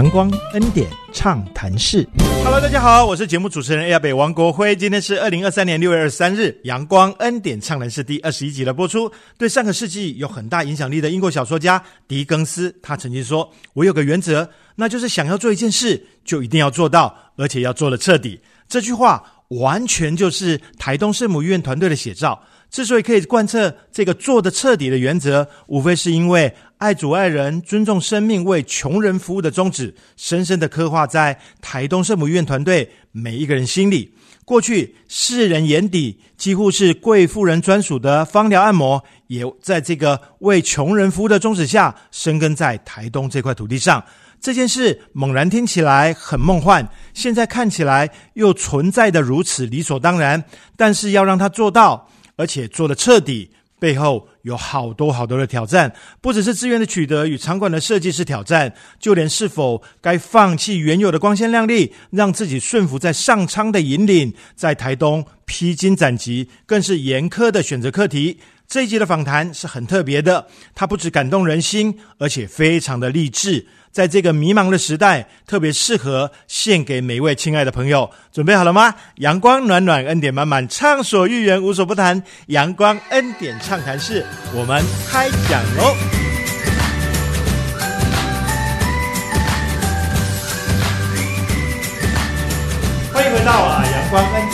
阳光恩典畅谈室，Hello，大家好，我是节目主持人亚北王国辉。今天是二零二三年六月二十三日，阳光恩典畅谈室第二十一集的播出。对上个世纪有很大影响力的英国小说家狄更斯，他曾经说：“我有个原则，那就是想要做一件事，就一定要做到，而且要做的彻底。”这句话完全就是台东圣母医院团队的写照。之所以可以贯彻这个做的彻底的原则，无非是因为。爱主爱人、尊重生命、为穷人服务的宗旨，深深的刻画在台东圣母医院团队每一个人心里。过去世人眼底几乎是贵妇人专属的芳疗按摩，也在这个为穷人服务的宗旨下，生根在台东这块土地上。这件事猛然听起来很梦幻，现在看起来又存在的如此理所当然。但是要让它做到，而且做的彻底。背后有好多好多的挑战，不只是资源的取得与场馆的设计是挑战，就连是否该放弃原有的光鲜亮丽，让自己顺服在上苍的引领，在台东披荆斩棘，更是严苛的选择课题。这一集的访谈是很特别的，它不止感动人心，而且非常的励志。在这个迷茫的时代，特别适合献给每一位亲爱的朋友。准备好了吗？阳光暖暖，恩典满满，畅所欲言，无所不谈。阳光恩典畅谈室，我们开讲喽！欢迎回到啊，阳光恩，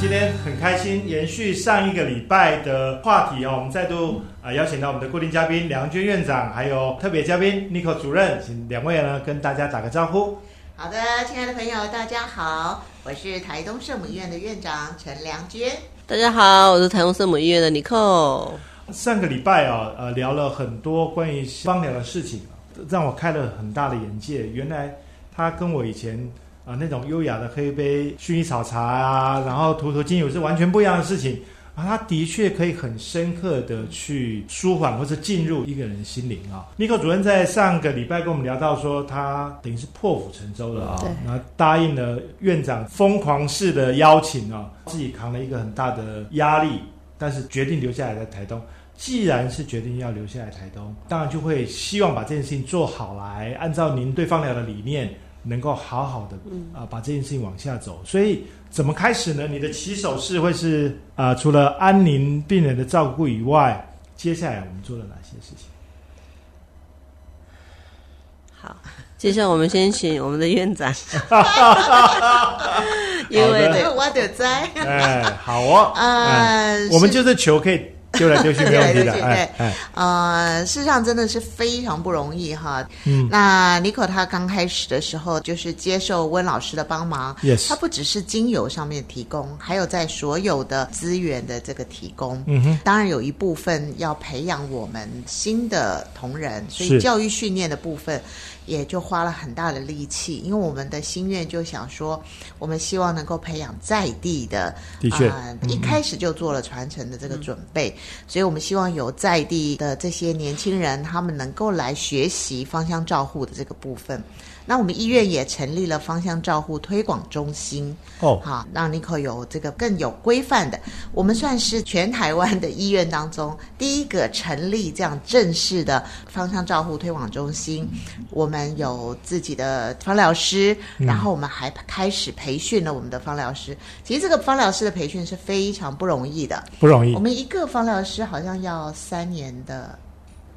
今天很开心，延续上一个礼拜的话题哦，我们再度。啊，邀请到我们的固定嘉宾梁娟院长，还有特别嘉宾 n i c o 主任，请两位呢跟大家打个招呼。好的，亲爱的朋友，大家好，我是台东圣母医院的院长陈良娟。大家好，我是台东圣母医院的 n i c o 上个礼拜啊，呃，聊了很多关于芳疗的事情，让我开了很大的眼界。原来他跟我以前啊那种优雅的喝一杯薰衣草茶啊，然后涂涂精油是完全不一样的事情。啊，它的确可以很深刻的去舒缓或者进入一个人心灵啊。尼克主任在上个礼拜跟我们聊到说，他等于是破釜沉舟了啊，然后答应了院长疯狂式的邀请啊，自己扛了一个很大的压力，但是决定留下来在台东。既然是决定要留下来台东，当然就会希望把这件事情做好来，按照您对方疗的理念。能够好好的啊，把这件事情往下走。所以怎么开始呢？你的起手式会是啊，除了安宁病人的照顾以外，接下来我们做了哪些事情？好，接下来我们先请我们的院长，因为我得在。哎，好哦，呃，我们就是求可以。丢来丢去没问题 的，哎哎，呃，事实上真的是非常不容易哈。嗯，那尼可他刚开始的时候就是接受温老师的帮忙，yes，他不只是精油上面提供，还有在所有的资源的这个提供。嗯哼，当然有一部分要培养我们新的同仁，所以教育训练的部分。也就花了很大的力气，因为我们的心愿就想说，我们希望能够培养在地的，的确，一开始就做了传承的这个准备，所以我们希望有在地的这些年轻人，他们能够来学习芳香照护的这个部分。那我们医院也成立了芳香照护推广中心哦，好，让尼克有这个更有规范的。我们算是全台湾的医院当中第一个成立这样正式的芳香照护推广中心。我们有自己的芳疗师，然后我们还开始培训了我们的芳疗师。其实这个芳疗师的培训是非常不容易的，不容易。我们一个芳疗师好像要三年的。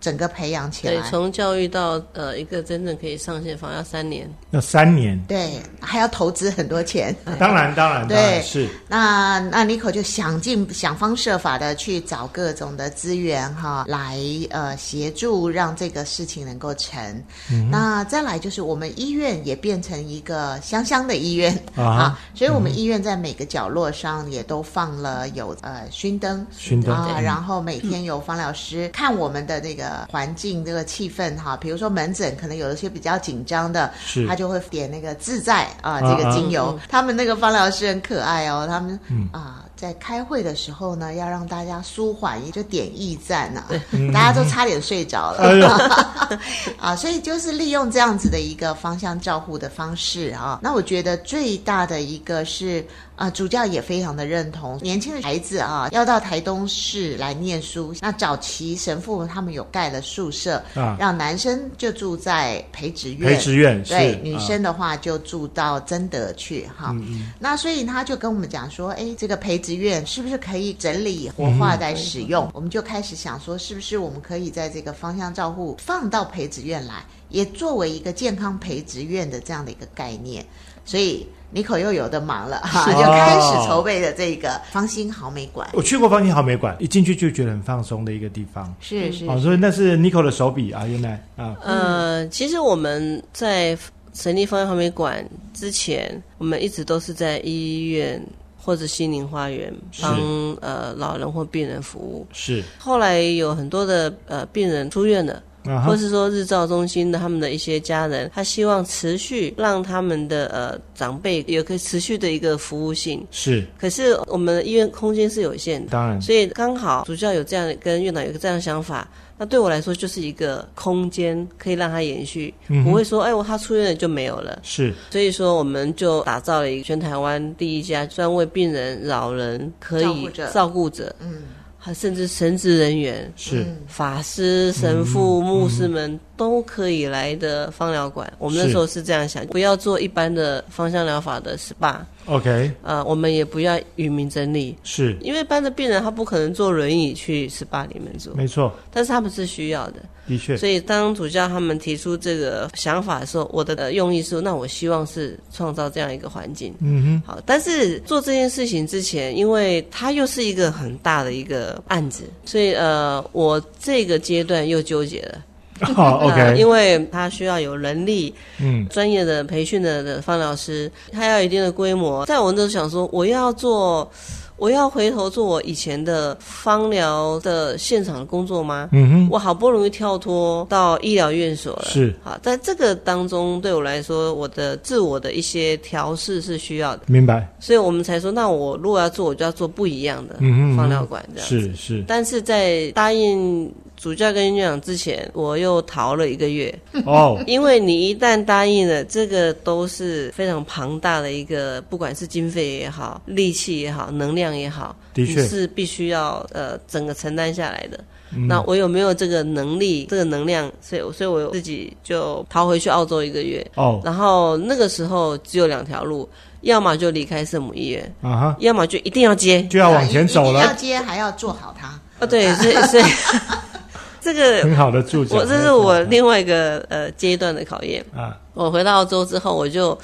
整个培养起来，对，从教育到呃一个真正可以上线房要三年，要三年，对，还要投资很多钱。当然，当然，对，是。那那尼可就想尽想方设法的去找各种的资源哈，来呃协助让这个事情能够成。那再来就是我们医院也变成一个香香的医院啊，所以我们医院在每个角落上也都放了有呃熏灯，熏灯啊，然后每天有方老师看我们的那个。环境这个气氛哈，比如说门诊可能有一些比较紧张的，他就会点那个自在啊这个精油。他们那个芳疗师很可爱哦，他们啊在开会的时候呢，要让大家舒缓，也就点驿站呐，大家都差点睡着了 啊。所以就是利用这样子的一个方向照护的方式啊。那我觉得最大的一个是啊、主教也非常的认同年轻的孩子啊，要到台东市来念书。那早期神父他们有盖了宿舍，啊让男生就住在培植院，培植院对，女啊生的话就住到真德去哈。嗯那所以他就跟我们讲说，哎，这个培植院是不是可以整理活化再使用？我们就开始想说，是不是我们可以在这个芳香照护放到培植院来，也作为一个健康培植院的这样的一个概念。所以尼可又有的忙了哈，是就开始哦筹备的这个芳心好美馆。我去过芳心好美馆，一进去就觉得很放松的一个地方。是是哦，所以那是 Nico 的手笔啊，原来啊，呃，其实我们在成立芳香好美馆之前，我们一直都是在医院或者心灵花园帮呃老人或病人服务。是后来有很多的呃病人出院了。或是说日照中心的他们的一些家人，他希望持续让他们的呃长辈有个持续的一个服务性。是，可是我们的医院空间是有限的，当然所以刚好主教有这样跟院长有一个这样的想法，那对我来说就是一个空间，可以让它延续，不会说哎我他出院了就没有了。是。所以说，我们就打造了一个全台湾第一家专为病人、老人可以照顾者。顾者，嗯，还甚至神职人员、是。法师、神父、牧师们都可以来的芳疗馆。我们那是。时候是这样想，不要做一般的芳香疗法的 SPA，OK，呃，我们也不要与民争利，是。因为一般的病人他不可能坐轮椅去 SPA 里面做，没错，但是他们是需要的。的确。所以当主教他们提出这个想法的时候，我的、呃、用意是，那我希望是创造这样一个环境。嗯哼。好，但是做这件事情之前，因为它又是一个很大的一个案子，所以呃，我这个阶段又纠结了。哼，好呃 OK，因为他需要有能力、嗯。专业的培训的的芳疗师，他要有一定的规模。在我那时候想说，我要做，我要回头做我以前的方疗的现场工作吗？嗯哼，我好不容易跳脱到医疗院所了，是。好，在这个当中对我来说，我的自我的一些调试是需要的，明白，所以我们才说，那我如果要做，我就要做不一样的嗯哼嗯哼。芳疗馆这样子。是是。但是在答应主教跟院长之前，我又逃了一个月，哦，因为你一旦答应了，这个都是非常庞大的一个，不管是经费也好、力气也好、能量也好，的确是必须要呃整个承担下来的。嗯那我有没有这个能力、这个能量？所以，所以我自己就逃回去澳洲一个月。哦然后那个时候只有两条路，要么就离开圣母医院，啊哈，要么就一定要接。就要往前走一定要，接还要做好它。哦，对，所以所以 这个很好的注脚，我这是我另外一个呃阶段的考验。啊，我回到澳洲之后，我就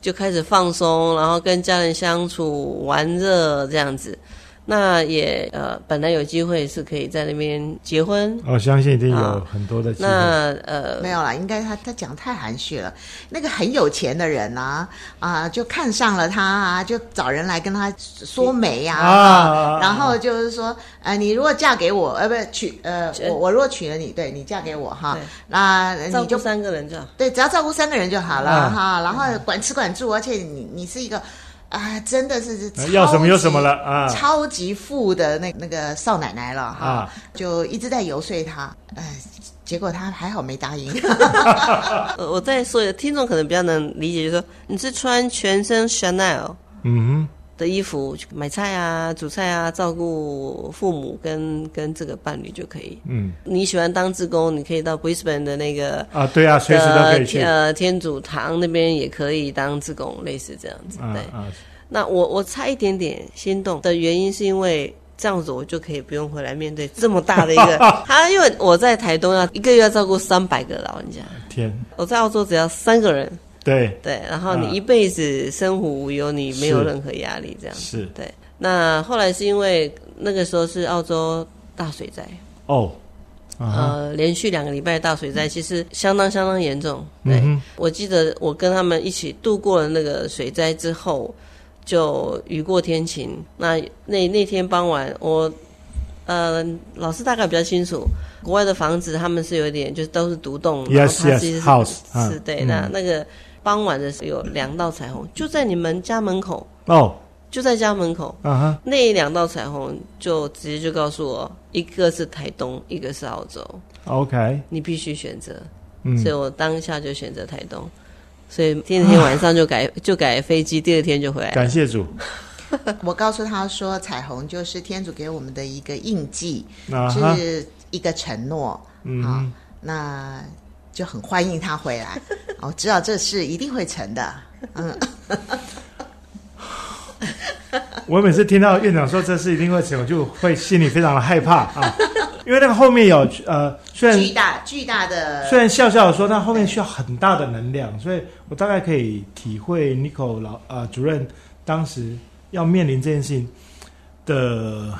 就开始放松，然后跟家人相处、玩乐这样子。那也呃，本来有机会是可以在那边结婚。我相信一定有很多的机会，那呃，没有啦，应该他他讲太含蓄了。那个很有钱的人啊啊，就看上了他啊，就找人来跟他说媒啊，啊然后就是说，呃，你如果嫁给我，呃，不是娶，呃，我我如果娶了你，对你嫁给我哈。对，那照顾你就三个人就好。对，只要照顾三个人就好了、啊。哈，然后管吃管住，而且你你是一个啊，真的是超要什么有什么了？啊。超级富的那那个少奶奶了哈，啊。就一直在游说他，哎、结果他还好没答应。呃，我再说一个，听众可能比较能理解，就是说你是穿全身 Chanel 嗯的衣服去买菜啊、煮菜啊、照顾父母跟跟这个伴侣就可以。嗯。你喜欢当志工，你可以到 Brisbane 的那个啊，对啊，随时都可以去，啊呃天主堂那边也可以当志工，类似这样子。对，啊，那我我差一点点心动的原因是因为。这样子我就可以不用回来面对这么大的一个 他，因为我在台东要一个月要照顾三百个老人家，天，我在澳洲只要三个人，对，对，然后啊你一辈子生活无忧，你没有任何压力，这样是对。那后来是因为那个时候是澳洲大水灾，哦，呃，连续两个礼拜大水灾，其实相当相当严重。对，我记得我跟他们一起度过了那个水灾之后，就雨过天晴。那那那天傍晚，我呃老师大概比较清楚，国外的房子他们是有点就是都是独栋 Yes, yes, house，啊是对。嗯那那个傍晚的时候有两道彩虹，就在你们家门口，哦，就在家门口。啊哈，那两道彩虹就直接就告诉我，一个是台东，一个是澳洲。OK，你必须选择，嗯所以我当下就选择台东，所以第二天晚上就改 就改飞机，第二天就回来。感谢主，我告诉他说，彩虹就是天主给我们的一个印记，啊，是一个承诺。好嗯哼，那就很欢迎他回来。我 知道这事一定会成的。嗯，我每次听到院长说这事一定会成，我就会心里非常的害怕啊，因为那个后面有呃，虽然巨大巨大的虽然笑笑说，但后面需要很大的能量，所以我大概可以体会 n i c o 老呃主任当时要面临这件事情的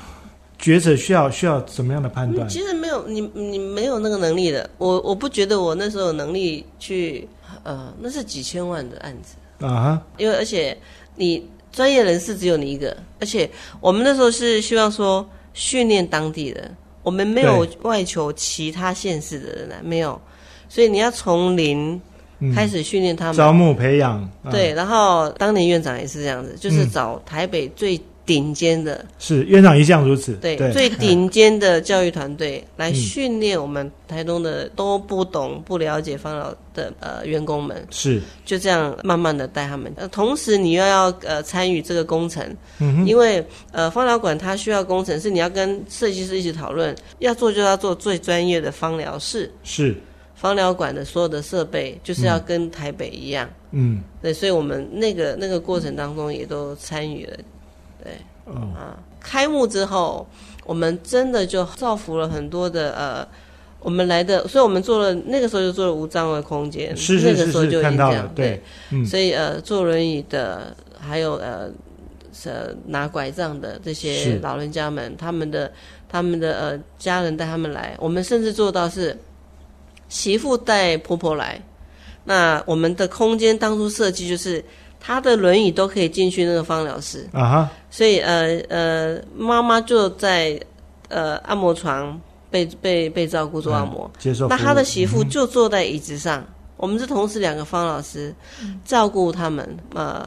抉择，需要需要怎么样的判断？其实没有你，你没有那个能力的。我我不觉得我那时候有能力去，呃，那是几千万的案子，啊哈，因为而且你专业人士只有你一个，而且我们那时候是希望说训练当地人，我们没有外求其他县市的人来，没有，所以你要从零嗯。开始训练他们。招募培养，啊。对，然后当年院长也是这样子，就是嗯。找台北最顶尖的，是院长一向如此，对，对，最顶尖的教育团队来嗯训练我们台东的都不懂、不了解方疗的呃员工们，是，就这样慢慢的带他们。呃，同时你又要呃参与这个工程，嗯，因为呃芳疗馆它需要工程，是你要跟设计师一起讨论，要做就要做最专业的芳疗室。是，芳疗馆的所有的设备就是要跟台北一样，嗯，对，所以我们那个那个过程当中也都参与了。哦，啊，开幕之后，我们真的就造福了很多的呃，我们来的，所以我们做了那个时候就做了无障碍空间，是是是是，那个时候就已经这样，对，嗯，所以呃，坐轮椅的，还有呃，呃拿拐杖的这些老人家们，他们的他们的呃家人带他们来，我们甚至做到是媳妇带婆婆来，那我们的空间当初设计就是。她的轮椅都可以进去那个方疗室，啊哈，所以呃呃，妈妈就在呃按摩床被被被照顾做按摩，嗯接受，那他的媳妇嗯就坐在椅子上，我们是同时两个方老师照顾他们，呃，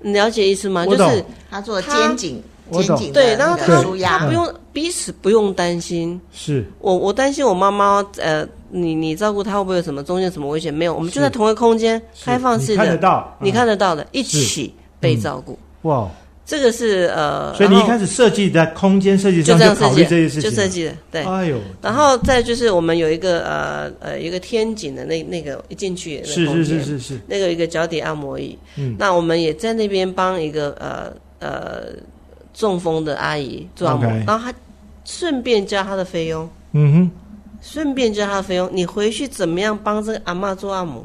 你了解意思吗？我懂。就是他做肩颈肩颈对，然后他他不用彼此不用担心，是。我我担心我妈妈呃，你你照顾她会不会有什么中间什么危险？没有，我们就在同一个空间，开放式你看得的，到，你嗯看得到的，一起被照顾。哇，这个是呃，所以你一开始设计的空间设计就上就考这样设计的，虑这些事情，就设，计的，对。哎呦，然后再就是我们有一个呃呃一个天井的那那个一进去的是是是是是，那个一个脚底按摩椅，嗯。那我们也在那边帮一个呃呃中风的阿姨做按摩然后他顺便教他的菲佣，嗯顺便教他的菲佣，你回去怎么样帮这个阿妈做按摩？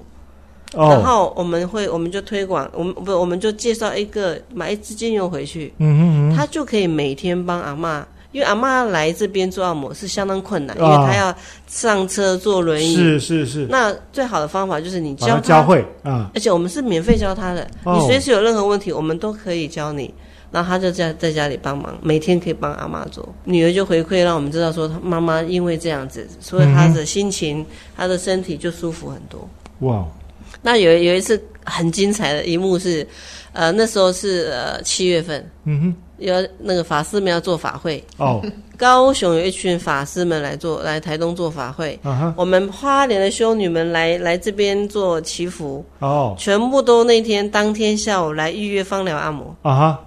然后我们会我们就推广，我们不我们就介绍一个买一支精油回去，嗯哼嗯她就可以每天帮阿妈。因为阿妈来这边做按摩是相当困难，因啊为她要上车坐轮，椅，是是是，那最好的方法就是你教它教会啊，而且我们是免费教他的，哦。你随时有任何问题，我们都可以教你。然后他就在在家里帮忙，每天可以帮阿妈做。女儿就回馈让我们知道说，她妈妈因为这样子，所以她的心情、她的身体就舒服很多。哇，那有有一次很精彩的一幕是，呃，那时候是呃七月份，嗯要那个法师们要做法会，哦，高雄有一群法师们来做，来台东做法会。我们花莲的修女们来来这边做祈福，哦，全部都那天当天下午来预约芳疗按摩。啊哈，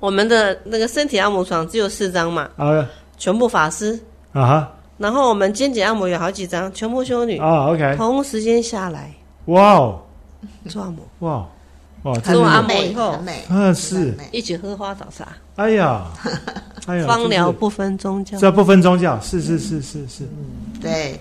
我们的那个身体按摩床只有四张嘛，啊。全部法师。啊哈，然后我们肩颈按摩有好几张，全部修女，啊，OK，同时间下来。哇哦，做按摩，哇，哇，做按摩美以后很美，啊是。一起喝花早茶，哎呀，哎呀，就是芳疗不分宗教。这不分宗教，是是是是是，嗯对，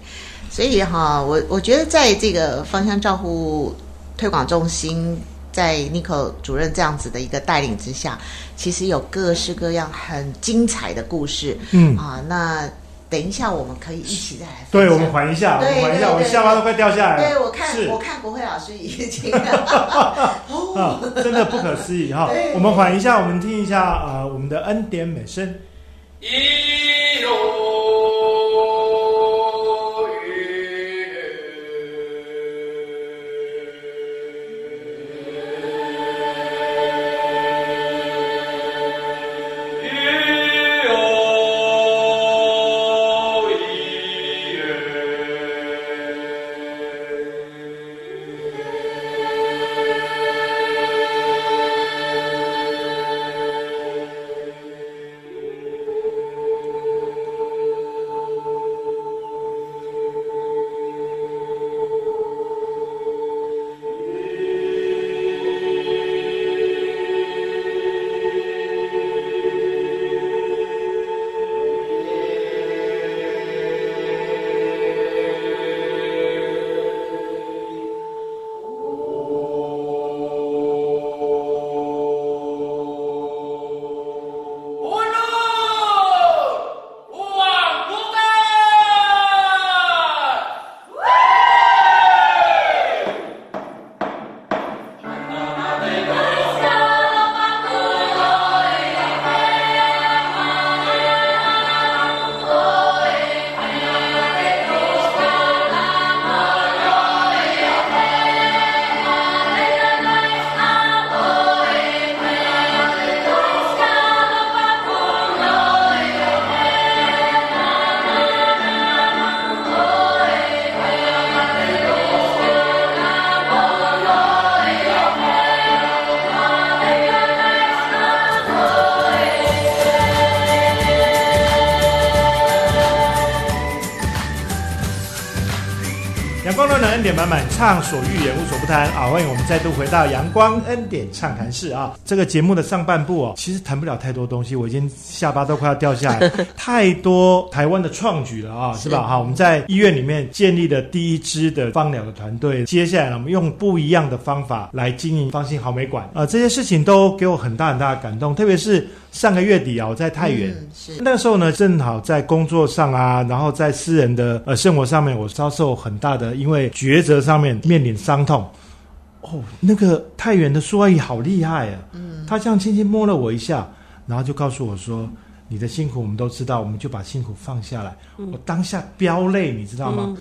所以哈，我我觉得在这个芳香照护推广中心，在 n i c o 主任这样子的一个带领之下，其实有各式各样很精彩的故事嗯，啊。那等一下我们可以一起再来对，我们缓一下，我对们缓一下，我下巴都快掉下来了。对，我看我看国慧老师已经 啊，真的不可思议哈！我们缓一下，我们听一下啊，我们的恩典美声。一荣满满，畅所欲言，无所不谈啊！欢迎我们再度回到阳光恩典畅谈室啊！这个节目的上半部哦，其实谈不了太多东西，我已经下巴都快要掉下来，太多台湾的创举了啊，是吧？哈，我们在医院里面建立了第一支的芳疗的团队，接下来呢，我们用不一样的方法来经营芳心好美馆啊，这些事情都给我很大很大的感动，特别是上个月底啊，我在太原。嗯是那个时候呢，正好在工作上啊，然后在私人的呃生活上面，我遭受很大的因为抉择上面面临伤痛。哦，那个太原的苏阿姨好厉害啊！嗯，她这样轻轻摸了我一下，然后就告诉我说：“你的辛苦我们都知道，我们就把辛苦放下来。我当下飙泪，你知道吗？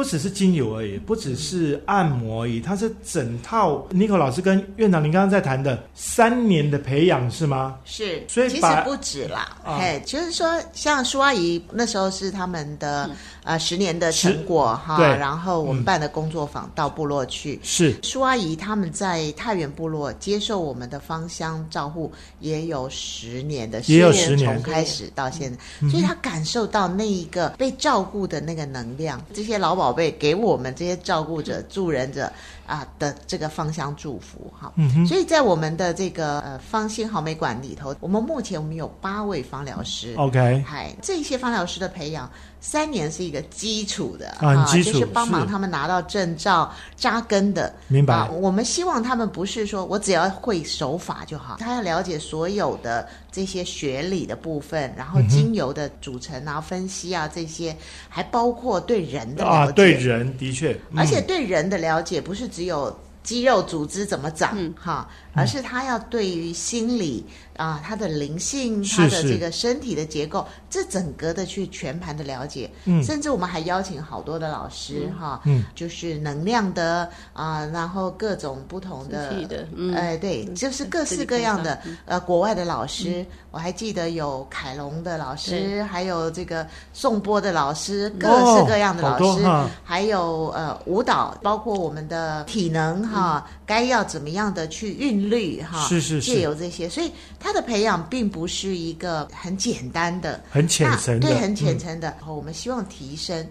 不只是精油而已，不只是按摩而已，它是整套。c o 老师跟院长，您刚刚在谈的三年的培养是吗？是，所以其实不止啦，啊。嘿，就是说，像舒阿姨那时候是他们的、呃十年的成果哈，对。然后我们嗯办的工作坊到部落去。是舒阿姨他们在太原部落接受我们的芳香照护也有十年的时间，也有十年。从开始到现在，所以他感受到那一个被照顾的那个能量，这些老宝贝给我们这些照顾者、助人者啊的这个芳香祝福哈。嗯哼所以在我们的这个呃芳心好美馆里头，我们目前我们有八位芳疗师。OK，嗨，这些芳疗师的培养，三年是一个基础的啊很基础就是帮忙他们拿到证照、扎根的。明白啊，我们希望他们不是说我只要会手法就好，他要了解所有的这些学理的部分，然嗯后精油的组成啊、分析啊这些，还包括对人的了啊，解。对人的确，而且嗯对人的了解不是只有肌肉组织怎么长、嗯。哈，而是他要对于心理啊、他的灵性、是他的这个身体的结构，这整个的去全盘的了解。嗯。甚至我们还邀请好多的老师、哈，嗯。就是能量的啊、然后各种不同的嗯。哎对，就是各式各样的呃国外的老师，我还记得有凯龙的老师，对。还有这个宋波的老师，各哦式各样的老师。还有呃舞蹈，包括我们的体能哈，该要怎么样的去韵律哈，是是是借由这些，所以他的培养并不是一个很简单的、很浅层的，对，很浅嗯层的。我们希望提升。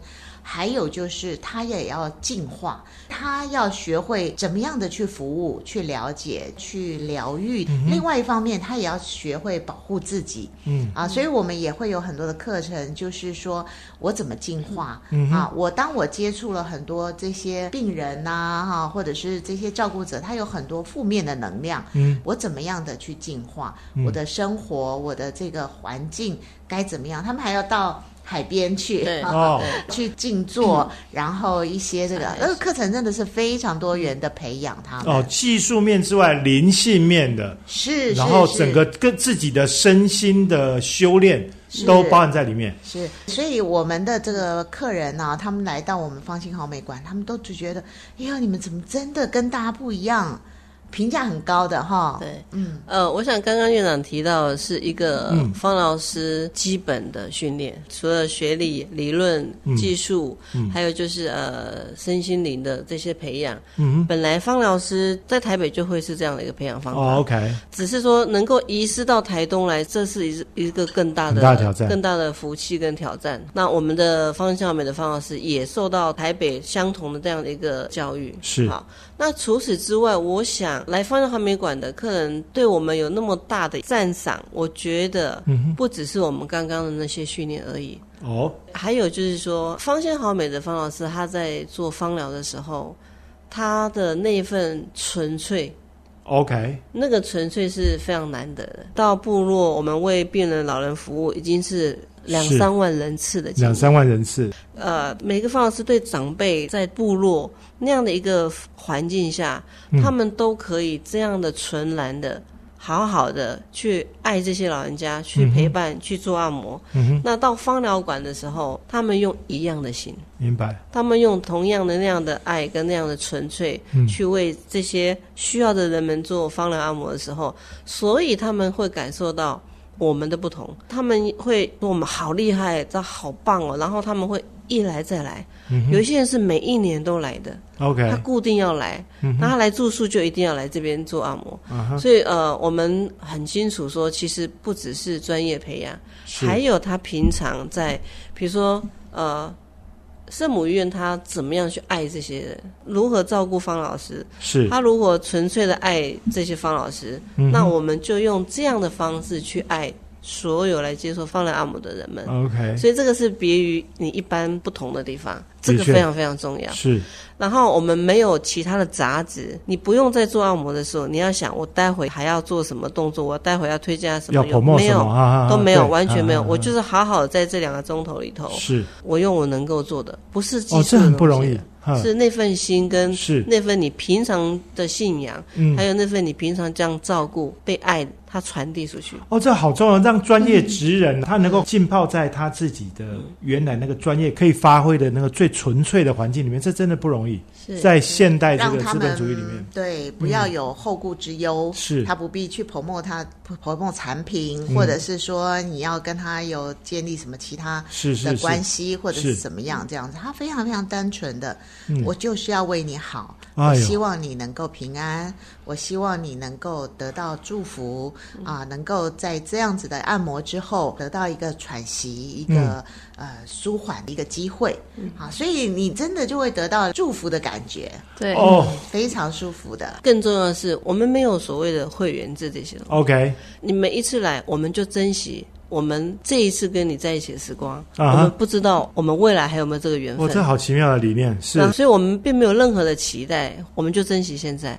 还有就是，他也要进化，他要学会怎么样的去服务、去了解、去疗愈。另外一方面，他也要学会保护自己。嗯啊，所以我们也会有很多的课程，就是说我怎么进化、嗯啊。我当我接触了很多这些病人呐、哈、或者是这些照顾者，他有很多负面的能量，嗯，我怎么样的去进化、嗯我的生活，我的这个环境该怎么样？他们还要到海边去，哦去静坐，然后一些这个哎那个课程真的是非常多元的培养他们。哦，技术面之外，灵性面的，是，然后整个跟自己的身心的修炼都包含在里面。是，所以我们的这个客人呢、他们来到我们方心好美馆，他们都只觉得，哎呀，你们怎么真的跟大家不一样？评价很高的哈。对，嗯，呃，我想刚刚院长提到的是一个嗯。方老师基本的训练，除了学理、理论、嗯。技术，嗯。还有就是呃身心灵的这些培养。嗯本来方老师在台北就会是这样的一个培养方哦，OK，只是说能够移师到台东来，这是一一个更大的大的挑战。更大的福气跟挑战。那我们的方向美的方老师也受到台北相同的这样的一个教育。是。好，那除此之外，我想来方向好美馆的客人对我们有那么大的赞赏，我觉得不只是我们刚刚的那些训练而已。哦，还有就是说，芳香好美的方老师他在做芳疗的时候，他的那份纯粹，OK，那个纯粹是非常难得的。到部落，我们为病人、老人服务，已经是两三万人次的。两三万人次，呃，每个方老师对长辈在部落那样的一个环境下，嗯。他们都可以这样的纯然的、好好的去爱这些老人家，去陪伴、去做按摩。嗯，那到芳疗馆的时候，他们用一样的心，明白，他们用同样的那样的爱跟那样的纯粹，嗯。去为这些需要的人们做芳疗按摩的时候，所以他们会感受到我们的不同，他们会说我们好厉害，这好棒哦，然后他们会一来再来。嗯有一些人是每一年都来的，他固定要来，那他来住宿就一定要来这边做按摩。所以呃，我们很清楚说，其实不只是专业培养，是。还有他平常在，比如说呃，圣母医院他怎么样去爱这些人，如何照顾方老师，是。他如果纯粹的爱这些方老师，嗯那我们就用这样的方式去爱所有来接受方疗按摩的人们。OK，所以这个是别于你一般不同的地方，这个非常非常重要。是然后我们没有其他的杂质，你不用在做按摩的时候，你要想我待会还要做什么动作，我待会要推荐什么要用，promote 什没有都没有，完全没有。我就是好好在这两个钟头里头，是我用我能够做的，不是技哦，术这很不容易，是那份心跟是那份你平常的信仰，嗯还有那份你平常这样照顾、被爱，它传递出去。哦，这好重要，让专业职人他能够浸泡在他自己的原来那个专业可以发挥的那个最纯粹的环境里面，这真的不容易。是。在现代这个资本主义里面，对不要有后顾之忧，是。他不必去 promote 他 promote 产品，嗯。或者是说你要跟他有建立什么其他的是是是关系，或者是是怎么样这样子，他非常非常单纯的，嗯。我就是要为你好，我希望你能够平安，我希望你能够得到祝福啊、能够在这样子的按摩之后得到一个喘息，一个、嗯。呃舒缓的一个机会啊，所以你真的就会得到祝福的感觉，对。哦。嗯非常舒服的。更重要的是，我们没有所谓的会员制这些东西。OK，你每一次来，我们就珍惜我们这一次跟你在一起的时光。啊我们不知道我们未来还有没有这个缘分哇，分。这好奇妙的理念，是啊所以我们并没有任何的期待，我们就珍惜现在。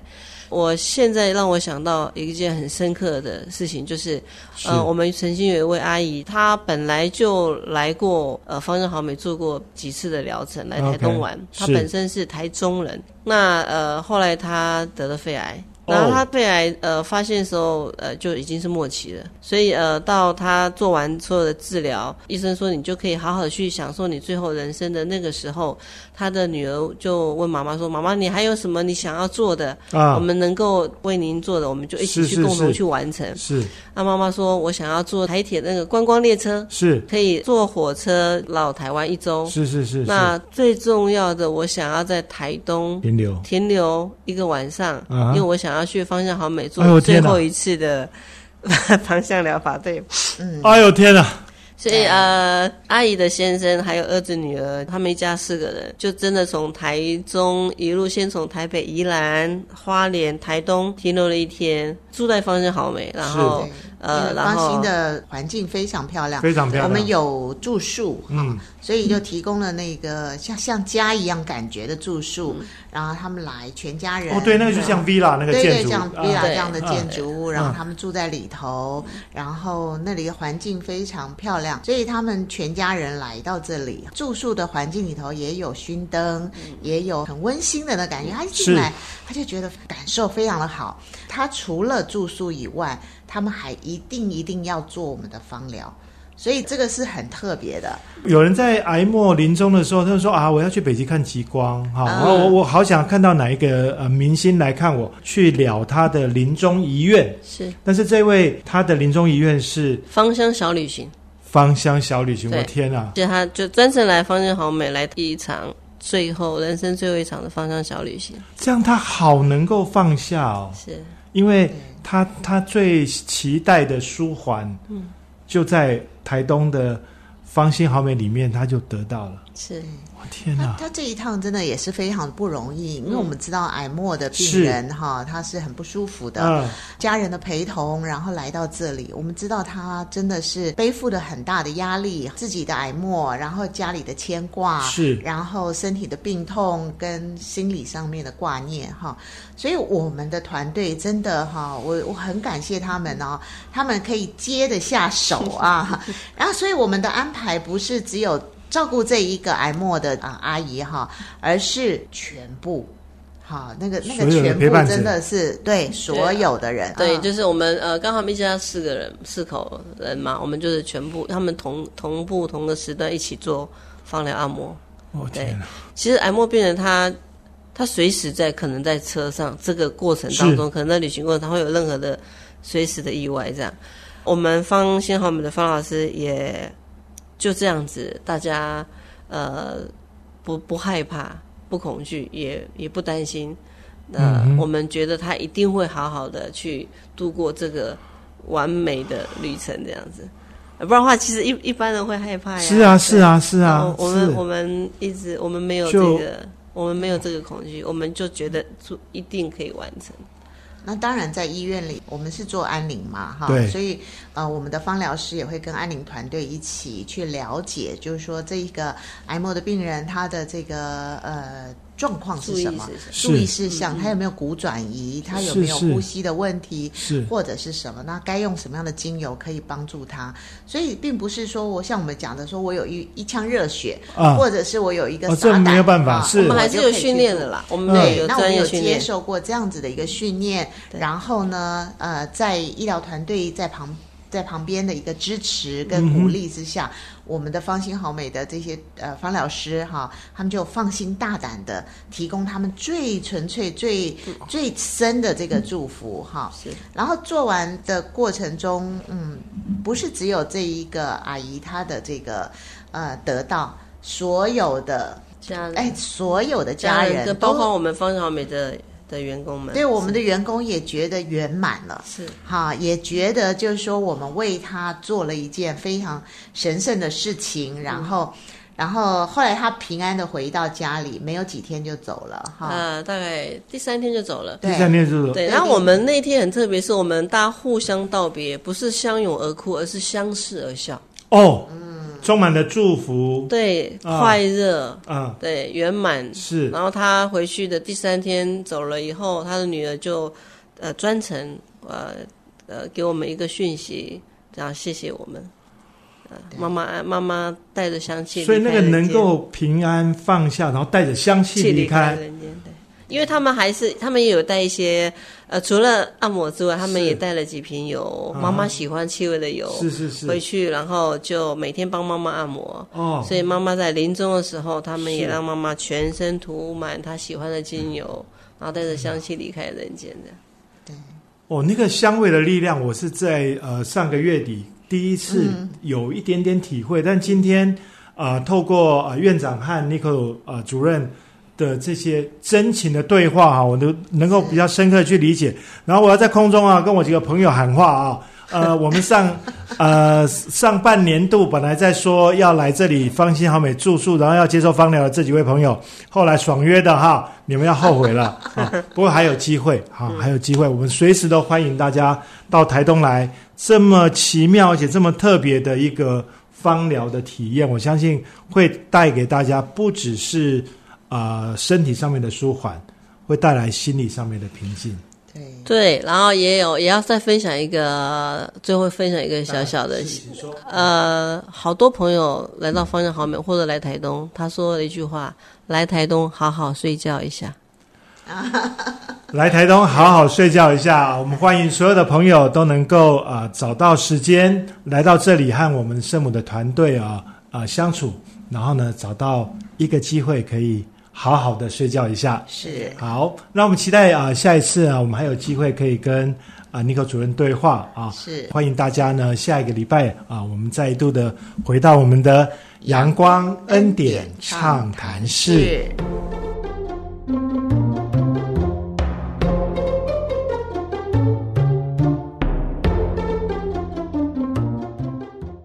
我现在让我想到一件很深刻的事情，就是是呃，我们曾经有一位阿姨，她本来就来过呃方正好美做过几次的疗程，来台东玩。她本身是台中人，那呃后来她得了肺癌。哦然后他肺癌呃发现的时候呃就已经是末期了，所以呃到他做完所有的治疗，医生说你就可以好好的去享受你最后人生的那个时候，她的女儿就问妈妈说：“妈妈，你还有什么你想要做的？啊我们能够为您做的，我们就一起去共同去完成。”是那妈妈说：“我想要坐台铁那个观光列车，是可以坐火车绕台湾一周。是是是，那最重要的，我想要在台东停留停留一个晚上，啊因为我想要去方向好美做最后一次的 方向疗法。对，哎呦天哪！所以呃，阿姨的先生还有儿子女儿，他们一家四个人，就真的从台中一路先从台北、宜兰、花莲、台东停留了一天，住在芳香好美，然后呃，然后芳心的环境非常漂亮，非常漂亮。我们有住宿，哈、嗯。所以就提供了那个像像家一样感觉的住宿，嗯然后他们来全家人。哦，对，那个就像 villa 那个对对，建筑，像啊 villa 对这样的建筑物，然后嗯他们住在里头，然后那里的环境非常漂亮，所以他们全家人来到这里住宿的环境里头也有熏灯，也有很温馨的那感觉。他一进来，他就觉得感受非常的好。他除了住宿以外，他们还一定一定要做我们的芳疗。所以这个是很特别的，有人在癌末临终的时候，他就说啊，我要去北极看极光，哈、我我好想看到哪一个呃明星来看我，去了他的临终遗愿。是。但是这位他的临终遗愿是芳香小旅行，芳香小旅行，我对天啊！就他就专程来芳香好美来第一场最后人生最后一场的芳香小旅行，这样他好能够放下哦，是。因为他他最期待的舒缓，嗯，就在台东的芳心好美里面，他就得到了。是天哪！他他这一趟真的也是非常不容易，因为我们知道癌末的病人哈，他是很不舒服的，嗯，家人的陪同，然后来到这里，我们知道他真的是背负了很大的压力，自己的癌末，然后家里的牵挂，是。然后身体的病痛跟心理上面的挂念哈，所以我们的团队真的哈，我我很感谢他们哦，他们可以接得下手啊，然后所以我们的安排不是只有照顾这一个癌末的啊阿姨哈，而是全部。好，那个那个全部真的是对所有的人，对，啊就是我们呃，刚好我们一家四个人，四口人嘛，我们就是全部他们同同步同个时段一起做放疗按摩。哦天哪！其实癌末病人他他随时在可能在车上这个过程当中，可能在旅行过程他会有任何的随时的意外这样。我们方先好我们的方老师也就这样子，大家呃不不害怕，不恐惧，也也不担心。那、嗯我们觉得他一定会好好的去度过这个完美的旅程，这样子。不然的话，其实一一般人会害怕呀。是啊，是啊，是。啊，我们我们一直我们没有这个，我们没有这个恐惧，我们就觉得做一定可以完成。那当然，在医院里，我们是做安宁嘛，哈，所以呃，我们的芳疗师也会跟安宁团队一起去了解，就是说这一个癌末的病人他的这个呃状况是什么？注意事，项，他有没有骨转移，他有没有呼吸的问题，是或者是什么？那该用什么样的精油可以帮助他？所以并不是说我像我们讲的说，我有一一腔热血，啊。或者是我有一个哦这没有办法啊是。我们还是有训练的啦，我们对有那我们有接。受过这样子的一个训练，对。然后呢，呃，在医疗团队在旁在旁边的一个支持跟鼓励之下，我们的芳心好美的这些呃方老师哈，他们就放心大胆的提供他们最纯粹、最最深的这个祝福哈。是然后做完的过程中，嗯，不是只有这一个阿姨她的这个呃得到，所有的家人，哎，所有的家人包括我们芳小美的的员工们，对我们的员工也觉得圆满了，是。哈，也觉得就是说我们为他做了一件非常神圣的事情，然后，然后后来他平安的回到家里，没有几天就走了，哈，呃，大概第三天就走了。第三天就走对，对然后我们那天很特别，是我们大家互相道别，不是相拥而哭，而是相视而笑。哦，充满了祝福，对，啊快乐，啊，对，圆满。是然后他回去的第三天走了以后，他的女儿就呃专程呃呃给我们一个讯息，这样谢谢我们。呃，妈妈妈妈带着香气所以那个，能够平安放下，然后带着香气气离开。因为他们还是，他们也有带一些，呃，除了按摩之外，他们也带了几瓶油，啊。妈妈喜欢气味的油，是是是，回去，然后就每天帮妈妈按摩。哦，所以妈妈在临终的时候，他们也是。让妈妈全身涂满她喜欢的精油，然后带着香气离开人间的。哦，那个香味的力量，我是在呃上个月底第一次嗯。有一点点体会，但今天啊、呃透过呃院长和 Nico 呃主任的这些真情的对话哈、我都能够比较深刻地去理解。然后我要在空中啊跟我几个朋友喊话啊。呃，我们上呃上半年度本来在说要来这里芳心好美住宿，然后要接受芳疗的这几位朋友，后来爽约的哈，你们要后悔了 啊！不过还有机会哈，还有机会，我们随时都欢迎大家到台东来，这么奇妙而且这么特别的一个芳疗的体验，我相信会带给大家不只是啊、呃身体上面的舒缓，会带来心理上面的平静。对，对，然后也有也要再分享一个，最后分享一个小小的呃，好多朋友来到方向好美或者来台东，他说了一句话：来台东好好睡觉一下。来台东好好睡觉一下，我们欢迎所有的朋友都能够啊、呃找到时间来到这里和我们圣母的团队啊啊、相处，然后呢找到一个机会可以好好的睡觉一下。是好，那我们期待啊、下一次啊我们还有机会可以跟啊尼克主任对话啊，是欢迎大家呢下一个礼拜啊我们再度的回到我们的阳光恩典畅谈室。是。